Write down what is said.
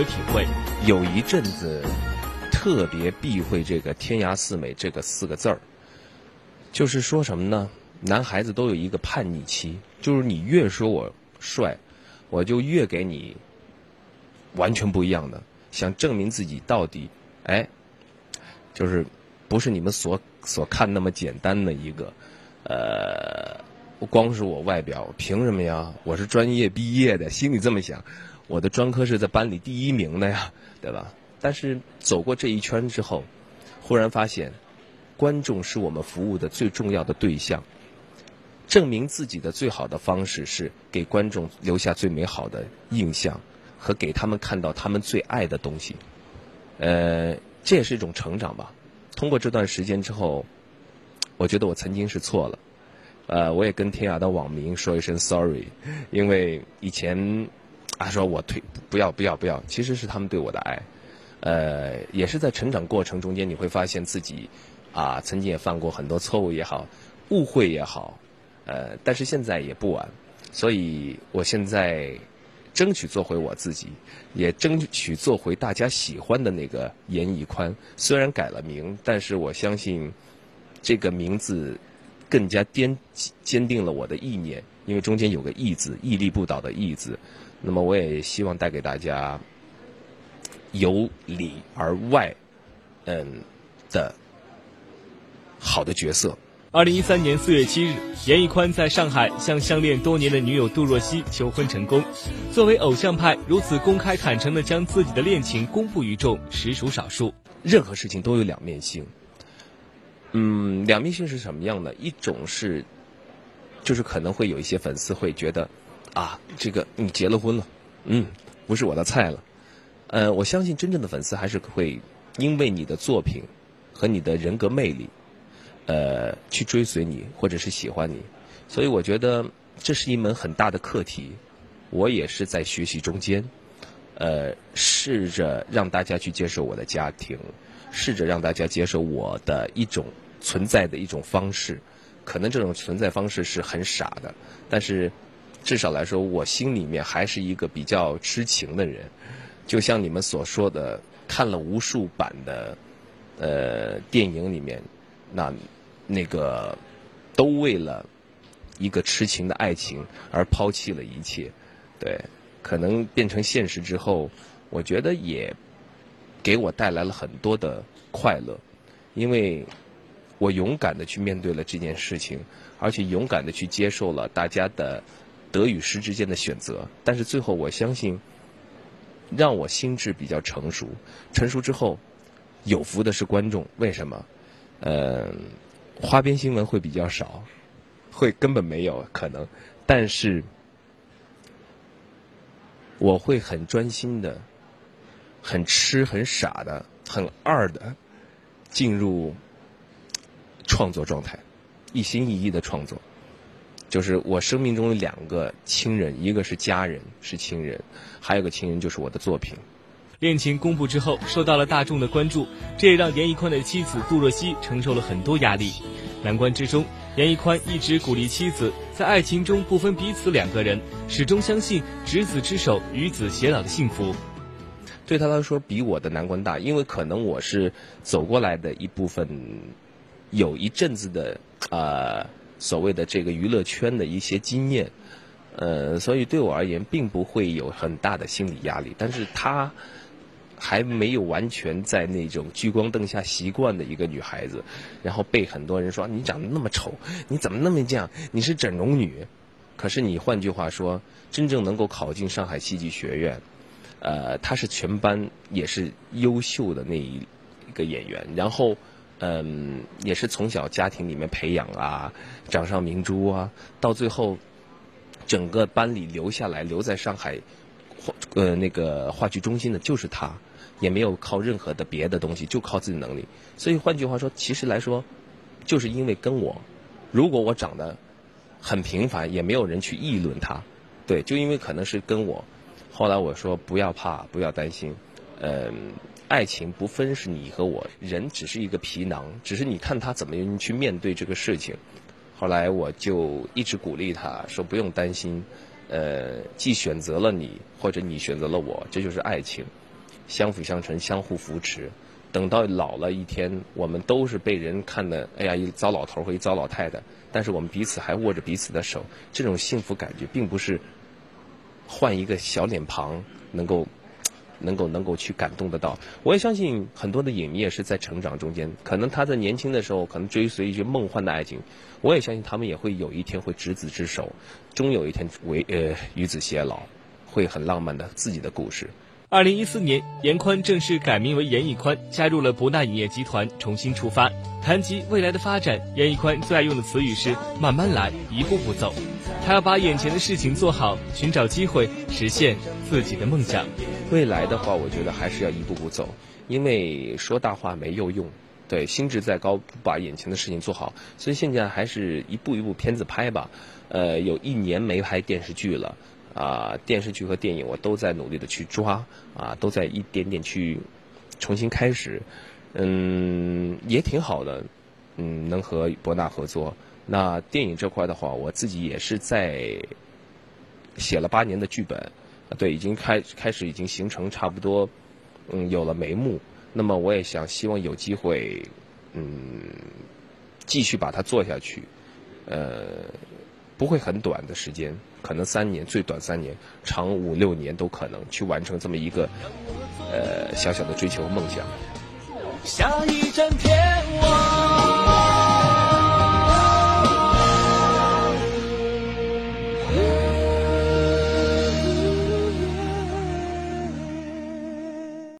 有体会。有一阵子特别避讳这个“天涯四美”这个四个字儿，就是说什么呢？男孩子都有一个叛逆期，就是你越说我帅，我就越给你完全不一样的，想证明自己到底，哎，就是不是你们所所看那么简单的一个，呃，光是我外表，凭什么呀？我是专业毕业的，心里这么想，我的专科是在班里第一名的呀，对吧？但是走过这一圈之后，忽然发现，观众是我们服务的最重要的对象。证明自己的最好的方式是给观众留下最美好的印象，和给他们看到他们最爱的东西。呃，这也是一种成长吧。通过这段时间之后，我觉得我曾经是错了。呃，我也跟天涯的网民说一声 sorry，因为以前啊说我退不要不要不要，其实是他们对我的爱。呃，也是在成长过程中间，你会发现自己啊曾经也犯过很多错误也好，误会也好。呃，但是现在也不晚，所以我现在争取做回我自己，也争取做回大家喜欢的那个严屹宽。虽然改了名，但是我相信这个名字更加坚坚定了我的意念，因为中间有个“毅”字，屹立不倒的“毅”字。那么我也希望带给大家由里而外，嗯的好的角色。二零一三年四月七日，严屹宽在上海向相恋多年的女友杜若溪求婚成功。作为偶像派，如此公开坦诚的将自己的恋情公布于众，实属少数。任何事情都有两面性。嗯，两面性是什么样的？一种是，就是可能会有一些粉丝会觉得，啊，这个你结了婚了，嗯，不是我的菜了。呃，我相信真正的粉丝还是会因为你的作品和你的人格魅力。呃，去追随你，或者是喜欢你，所以我觉得这是一门很大的课题。我也是在学习中间，呃，试着让大家去接受我的家庭，试着让大家接受我的一种存在的一种方式。可能这种存在方式是很傻的，但是至少来说，我心里面还是一个比较痴情的人。就像你们所说的，看了无数版的呃电影里面，那。那个都为了一个痴情的爱情而抛弃了一切，对，可能变成现实之后，我觉得也给我带来了很多的快乐，因为我勇敢的去面对了这件事情，而且勇敢的去接受了大家的得与失之间的选择。但是最后，我相信让我心智比较成熟，成熟之后有福的是观众。为什么？嗯。花边新闻会比较少，会根本没有可能，但是我会很专心的、很痴、很傻的、很二的进入创作状态，一心一意的创作。就是我生命中的两个亲人，一个是家人，是亲人，还有个亲人就是我的作品。恋情公布之后，受到了大众的关注，这也让严屹宽的妻子杜若溪承受了很多压力。难关之中，严屹宽一直鼓励妻子，在爱情中不分彼此两个人，始终相信执子之手，与子偕老的幸福。对他来说，比我的难关大，因为可能我是走过来的一部分，有一阵子的啊所谓的这个娱乐圈的一些经验，呃，所以对我而言，并不会有很大的心理压力。但是她。还没有完全在那种聚光灯下习惯的一个女孩子，然后被很多人说你长得那么丑，你怎么那么这样？你是整容女。可是你换句话说，真正能够考进上海戏剧学院，呃，她是全班也是优秀的那一个演员。然后，嗯，也是从小家庭里面培养啊，掌上明珠啊，到最后，整个班里留下来留在上海话呃那个话剧中心的就是他。也没有靠任何的别的东西，就靠自己能力。所以换句话说，其实来说，就是因为跟我，如果我长得很平凡，也没有人去议论他。对，就因为可能是跟我。后来我说不要怕，不要担心。嗯，爱情不分是你和我，人只是一个皮囊，只是你看他怎么去面对这个事情。后来我就一直鼓励他说不用担心。呃，既选择了你，或者你选择了我，这就是爱情。相辅相成，相互扶持。等到老了一天，我们都是被人看的，哎呀，一糟老头和一糟老太太，但是我们彼此还握着彼此的手，这种幸福感觉，并不是换一个小脸庞能够。能够能够去感动得到，我也相信很多的影迷也是在成长中间，可能他在年轻的时候可能追随一些梦幻的爱情，我也相信他们也会有一天会执子之手，终有一天为呃与子偕老，会很浪漫的自己的故事。二零一四年，严宽正式改名为严屹宽，加入了博纳影业集团，重新出发。谈及未来的发展，严屹宽最爱用的词语是“慢慢来，一步步走”。他要把眼前的事情做好，寻找机会，实现自己的梦想。未来的话，我觉得还是要一步步走，因为说大话没有用。对，心智再高，不把眼前的事情做好，所以现在还是一步一步片子拍吧。呃，有一年没拍电视剧了，啊，电视剧和电影我都在努力的去抓，啊，都在一点点去重新开始。嗯，也挺好的，嗯，能和博纳合作。那电影这块的话，我自己也是在写了八年的剧本，对，已经开开始已经形成差不多，嗯，有了眉目。那么我也想希望有机会，嗯，继续把它做下去，呃，不会很短的时间，可能三年，最短三年，长五六年都可能去完成这么一个呃小小的追求梦想。下一站天。